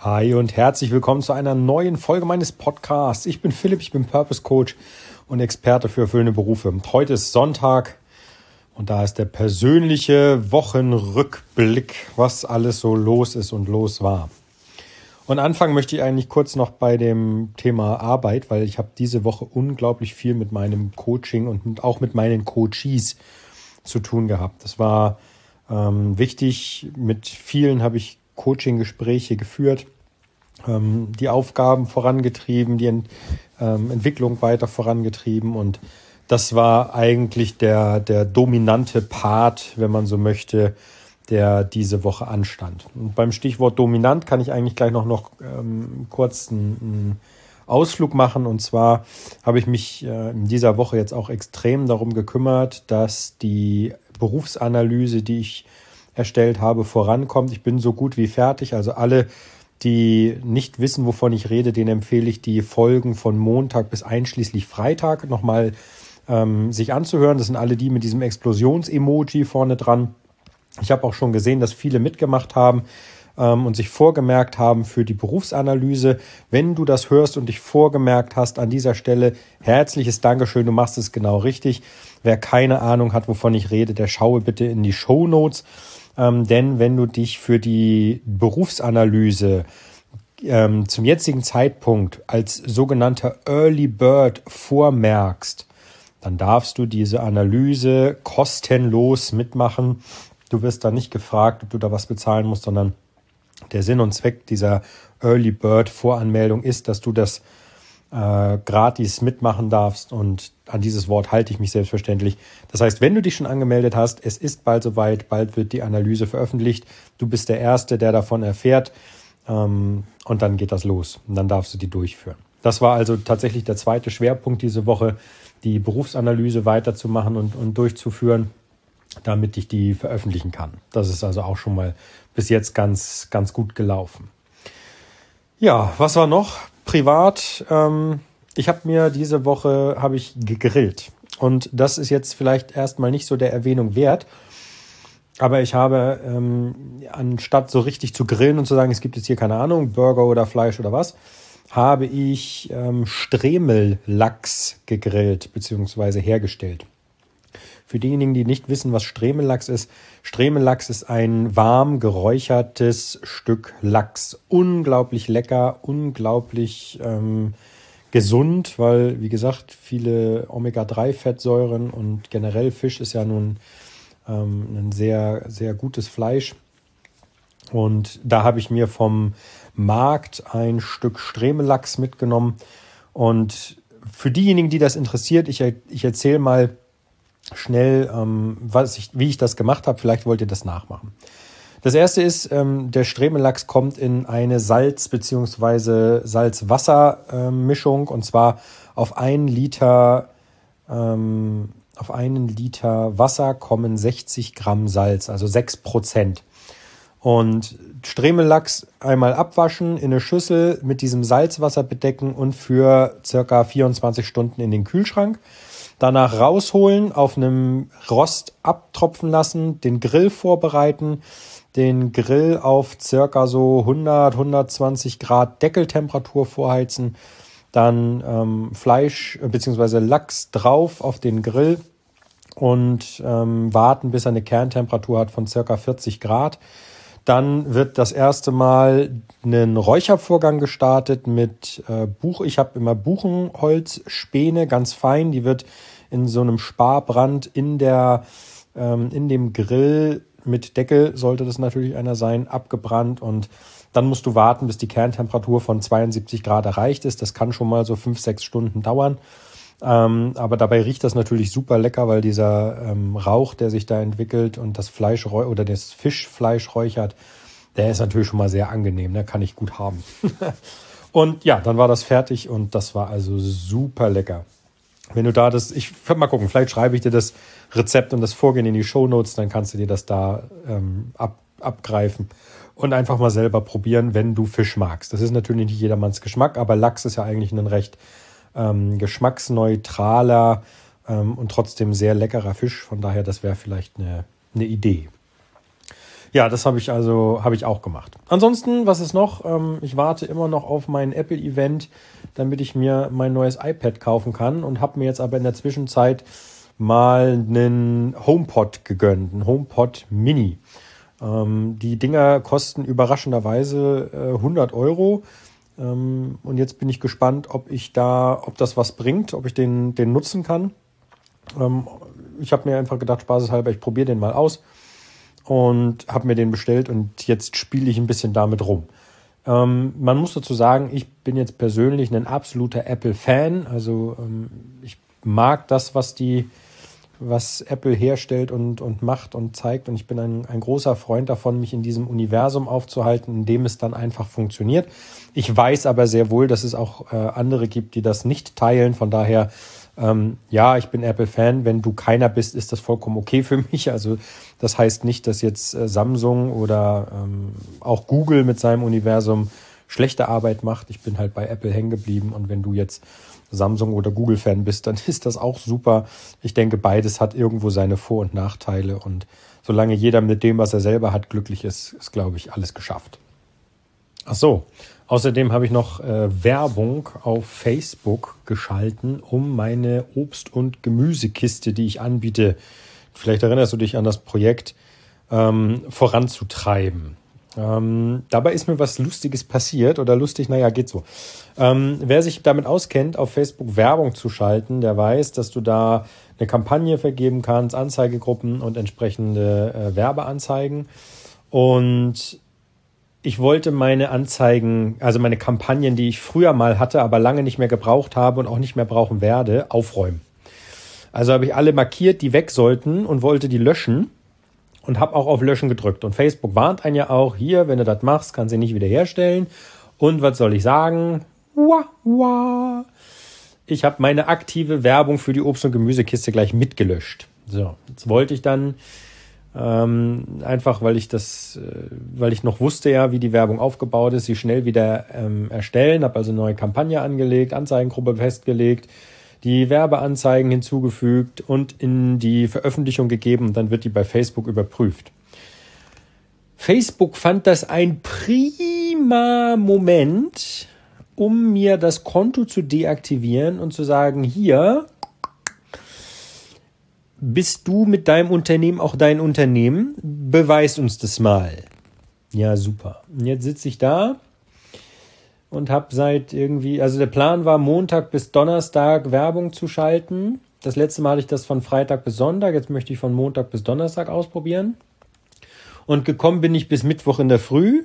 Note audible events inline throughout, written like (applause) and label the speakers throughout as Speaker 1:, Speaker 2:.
Speaker 1: Hi und herzlich willkommen zu einer neuen Folge meines Podcasts. Ich bin Philipp, ich bin Purpose Coach und Experte für erfüllende Berufe. Heute ist Sonntag und da ist der persönliche Wochenrückblick, was alles so los ist und los war. Und anfangen möchte ich eigentlich kurz noch bei dem Thema Arbeit, weil ich habe diese Woche unglaublich viel mit meinem Coaching und auch mit meinen Coaches zu tun gehabt. Das war ähm, wichtig. Mit vielen habe ich Coaching-Gespräche geführt, ähm, die Aufgaben vorangetrieben, die Ent ähm, Entwicklung weiter vorangetrieben und das war eigentlich der, der dominante Part, wenn man so möchte, der diese Woche anstand. Und beim Stichwort dominant kann ich eigentlich gleich noch, noch ähm, kurz einen, Ausflug machen. Und zwar habe ich mich äh, in dieser Woche jetzt auch extrem darum gekümmert, dass die Berufsanalyse, die ich erstellt habe, vorankommt. Ich bin so gut wie fertig. Also alle, die nicht wissen, wovon ich rede, denen empfehle ich die Folgen von Montag bis einschließlich Freitag nochmal ähm, sich anzuhören. Das sind alle die mit diesem Explosions-Emoji vorne dran. Ich habe auch schon gesehen, dass viele mitgemacht haben ähm, und sich vorgemerkt haben für die Berufsanalyse. Wenn du das hörst und dich vorgemerkt hast an dieser Stelle, herzliches Dankeschön, du machst es genau richtig. Wer keine Ahnung hat, wovon ich rede, der schaue bitte in die Show Notes. Ähm, denn wenn du dich für die Berufsanalyse ähm, zum jetzigen Zeitpunkt als sogenannter Early Bird vormerkst, dann darfst du diese Analyse kostenlos mitmachen. Du wirst da nicht gefragt, ob du da was bezahlen musst, sondern der Sinn und Zweck dieser Early Bird Voranmeldung ist, dass du das äh, gratis mitmachen darfst und an dieses Wort halte ich mich selbstverständlich. Das heißt, wenn du dich schon angemeldet hast, es ist bald soweit, bald wird die Analyse veröffentlicht. Du bist der Erste, der davon erfährt ähm, und dann geht das los und dann darfst du die durchführen. Das war also tatsächlich der zweite Schwerpunkt diese Woche, die Berufsanalyse weiterzumachen und, und durchzuführen, damit ich die veröffentlichen kann. Das ist also auch schon mal bis jetzt ganz, ganz gut gelaufen. Ja, was war noch? Privat, ähm, ich habe mir diese Woche habe ich gegrillt und das ist jetzt vielleicht erstmal nicht so der Erwähnung wert. Aber ich habe, ähm, anstatt so richtig zu grillen und zu sagen, es gibt jetzt hier keine Ahnung, Burger oder Fleisch oder was, habe ich ähm, Stremellachs gegrillt bzw. hergestellt. Für diejenigen, die nicht wissen, was Stremellachs ist, Stremellachs ist ein warm geräuchertes Stück Lachs. Unglaublich lecker, unglaublich ähm, gesund, weil, wie gesagt, viele Omega-3-Fettsäuren und generell Fisch ist ja nun ähm, ein sehr, sehr gutes Fleisch. Und da habe ich mir vom Markt ein Stück Stremellachs mitgenommen. Und für diejenigen, die das interessiert, ich, ich erzähle mal, schnell, ähm, was ich, wie ich das gemacht habe. Vielleicht wollt ihr das nachmachen. Das erste ist, ähm, der Stremellachs kommt in eine Salz- bzw. Salz-Wasser-Mischung und zwar auf einen Liter, ähm, auf einen Liter Wasser kommen 60 Gramm Salz, also 6 Prozent. Und Stremellachs einmal abwaschen, in eine Schüssel mit diesem Salzwasser bedecken und für circa 24 Stunden in den Kühlschrank. Danach rausholen, auf einem Rost abtropfen lassen, den Grill vorbereiten, den Grill auf circa so 100, 120 Grad Deckeltemperatur vorheizen, dann ähm, Fleisch äh, bzw. Lachs drauf auf den Grill und ähm, warten, bis er eine Kerntemperatur hat von circa 40 Grad. Dann wird das erste Mal ein Räuchervorgang gestartet mit äh, Buch. Ich habe immer Buchenholzspäne, ganz fein. Die wird in so einem Sparbrand in der ähm, in dem Grill mit Deckel sollte das natürlich einer sein, abgebrannt und dann musst du warten, bis die Kerntemperatur von 72 Grad erreicht ist. Das kann schon mal so fünf, sechs Stunden dauern. Ähm, aber dabei riecht das natürlich super lecker, weil dieser ähm, Rauch, der sich da entwickelt und das Fleisch oder das Fischfleisch räuchert, der ist natürlich schon mal sehr angenehm, ne? kann ich gut haben. (laughs) und ja, dann war das fertig und das war also super lecker. Wenn du da das, ich mal gucken, vielleicht schreibe ich dir das Rezept und das Vorgehen in die Show Notes, dann kannst du dir das da ähm, ab, abgreifen und einfach mal selber probieren, wenn du Fisch magst. Das ist natürlich nicht jedermanns Geschmack, aber Lachs ist ja eigentlich ein recht ähm, geschmacksneutraler ähm, und trotzdem sehr leckerer Fisch. Von daher, das wäre vielleicht eine, eine Idee. Ja, das habe ich also habe ich auch gemacht. Ansonsten, was ist noch? Ähm, ich warte immer noch auf mein Apple Event, damit ich mir mein neues iPad kaufen kann und habe mir jetzt aber in der Zwischenzeit mal einen HomePod gegönnt, einen HomePod Mini. Ähm, die Dinger kosten überraschenderweise äh, 100 Euro. Ähm, und jetzt bin ich gespannt, ob ich da, ob das was bringt, ob ich den, den nutzen kann. Ähm, ich habe mir einfach gedacht, spaßeshalber, ich probiere den mal aus und habe mir den bestellt und jetzt spiele ich ein bisschen damit rum. Ähm, man muss dazu sagen, ich bin jetzt persönlich ein absoluter Apple-Fan. Also ähm, ich mag das, was die was Apple herstellt und, und macht und zeigt. Und ich bin ein, ein großer Freund davon, mich in diesem Universum aufzuhalten, in dem es dann einfach funktioniert. Ich weiß aber sehr wohl, dass es auch äh, andere gibt, die das nicht teilen. Von daher, ähm, ja, ich bin Apple-Fan. Wenn du keiner bist, ist das vollkommen okay für mich. Also das heißt nicht, dass jetzt äh, Samsung oder ähm, auch Google mit seinem Universum schlechte Arbeit macht. Ich bin halt bei Apple hängen geblieben. Und wenn du jetzt Samsung oder Google-Fan bist, dann (laughs) ist das auch super. Ich denke, beides hat irgendwo seine Vor- und Nachteile und solange jeder mit dem, was er selber hat, glücklich ist, ist, glaube ich, alles geschafft. Ach so. Außerdem habe ich noch äh, Werbung auf Facebook geschalten, um meine Obst- und Gemüsekiste, die ich anbiete, vielleicht erinnerst du dich an das Projekt, ähm, voranzutreiben. Ähm, dabei ist mir was Lustiges passiert oder lustig, naja, geht so. Ähm, wer sich damit auskennt, auf Facebook Werbung zu schalten, der weiß, dass du da eine Kampagne vergeben kannst, Anzeigegruppen und entsprechende äh, Werbeanzeigen. Und ich wollte meine Anzeigen, also meine Kampagnen, die ich früher mal hatte, aber lange nicht mehr gebraucht habe und auch nicht mehr brauchen werde, aufräumen. Also habe ich alle markiert, die weg sollten und wollte die löschen und habe auch auf Löschen gedrückt. Und Facebook warnt einen ja auch, hier, wenn du das machst, kannst du nicht wiederherstellen. Und was soll ich sagen? Wah, wah. Ich habe meine aktive Werbung für die Obst- und Gemüsekiste gleich mitgelöscht. So, jetzt wollte ich dann ähm, einfach, weil ich das, äh, weil ich noch wusste ja, wie die Werbung aufgebaut ist, sie schnell wieder ähm, erstellen. Habe also eine neue Kampagne angelegt, Anzeigengruppe festgelegt die Werbeanzeigen hinzugefügt und in die Veröffentlichung gegeben und dann wird die bei Facebook überprüft. Facebook fand das ein prima Moment, um mir das Konto zu deaktivieren und zu sagen, hier bist du mit deinem Unternehmen auch dein Unternehmen, beweis uns das mal. Ja, super. Und jetzt sitze ich da und habe seit irgendwie, also der Plan war Montag bis Donnerstag Werbung zu schalten. Das letzte Mal hatte ich das von Freitag bis Sonntag, jetzt möchte ich von Montag bis Donnerstag ausprobieren. Und gekommen bin ich bis Mittwoch in der Früh.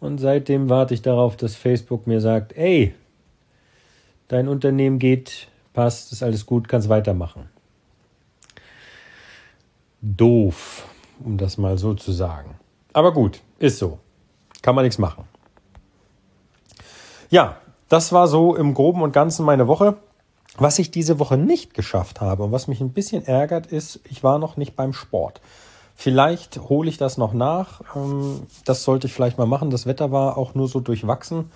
Speaker 1: Und seitdem warte ich darauf, dass Facebook mir sagt, ey, dein Unternehmen geht, passt, ist alles gut, kannst weitermachen. Doof, um das mal so zu sagen. Aber gut, ist so. Kann man nichts machen. Ja, das war so im Groben und Ganzen meine Woche. Was ich diese Woche nicht geschafft habe und was mich ein bisschen ärgert, ist, ich war noch nicht beim Sport. Vielleicht hole ich das noch nach. Ähm, das sollte ich vielleicht mal machen. Das Wetter war auch nur so durchwachsen.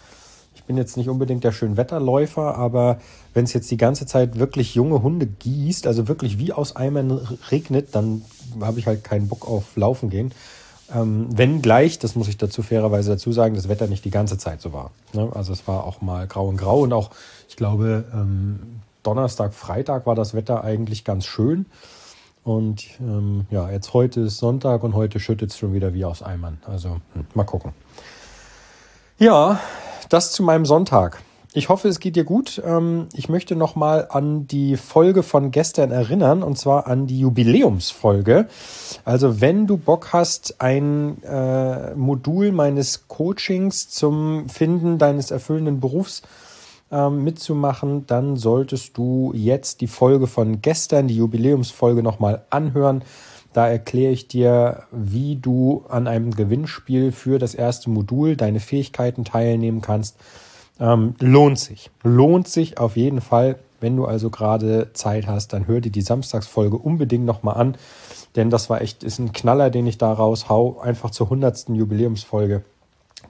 Speaker 1: Ich bin jetzt nicht unbedingt der Schönwetterläufer, aber wenn es jetzt die ganze Zeit wirklich junge Hunde gießt, also wirklich wie aus Eimern regnet, dann habe ich halt keinen Bock auf Laufen gehen. Ähm, wenn gleich, das muss ich dazu fairerweise dazu sagen, das Wetter nicht die ganze Zeit so war. Ne? Also es war auch mal grau und grau und auch, ich glaube, ähm, Donnerstag, Freitag war das Wetter eigentlich ganz schön. Und ähm, ja, jetzt heute ist Sonntag und heute schüttet es schon wieder wie aus Eimern. Also hm, mal gucken. Ja, das zu meinem Sonntag. Ich hoffe, es geht dir gut. Ähm, ich möchte nochmal an die Folge von gestern erinnern, und zwar an die Jubiläumsfolge. Also wenn du Bock hast, ein äh, Modul meines Coachings zum Finden deines erfüllenden Berufs ähm, mitzumachen, dann solltest du jetzt die Folge von gestern, die Jubiläumsfolge, nochmal anhören. Da erkläre ich dir, wie du an einem Gewinnspiel für das erste Modul deine Fähigkeiten teilnehmen kannst ähm, lohnt sich. Lohnt sich auf jeden Fall. Wenn du also gerade Zeit hast, dann hör dir die Samstagsfolge unbedingt nochmal an. Denn das war echt, ist ein Knaller, den ich da raushau. Einfach zur hundertsten Jubiläumsfolge.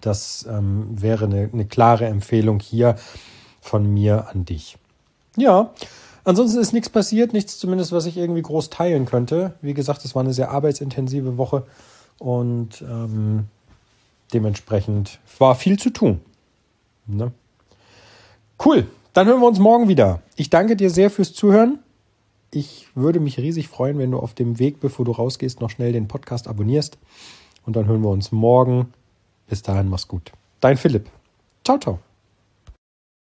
Speaker 1: Das ähm, wäre eine, eine klare Empfehlung hier von mir an dich. Ja, ansonsten ist nichts passiert, nichts zumindest, was ich irgendwie groß teilen könnte. Wie gesagt, es war eine sehr arbeitsintensive Woche und ähm, dementsprechend war viel zu tun. Ne? Cool, dann hören wir uns morgen wieder. Ich danke dir sehr fürs Zuhören. Ich würde mich riesig freuen, wenn du auf dem Weg, bevor du rausgehst, noch schnell den Podcast abonnierst. Und dann hören wir uns morgen. Bis dahin, mach's gut. Dein Philipp. Ciao, ciao.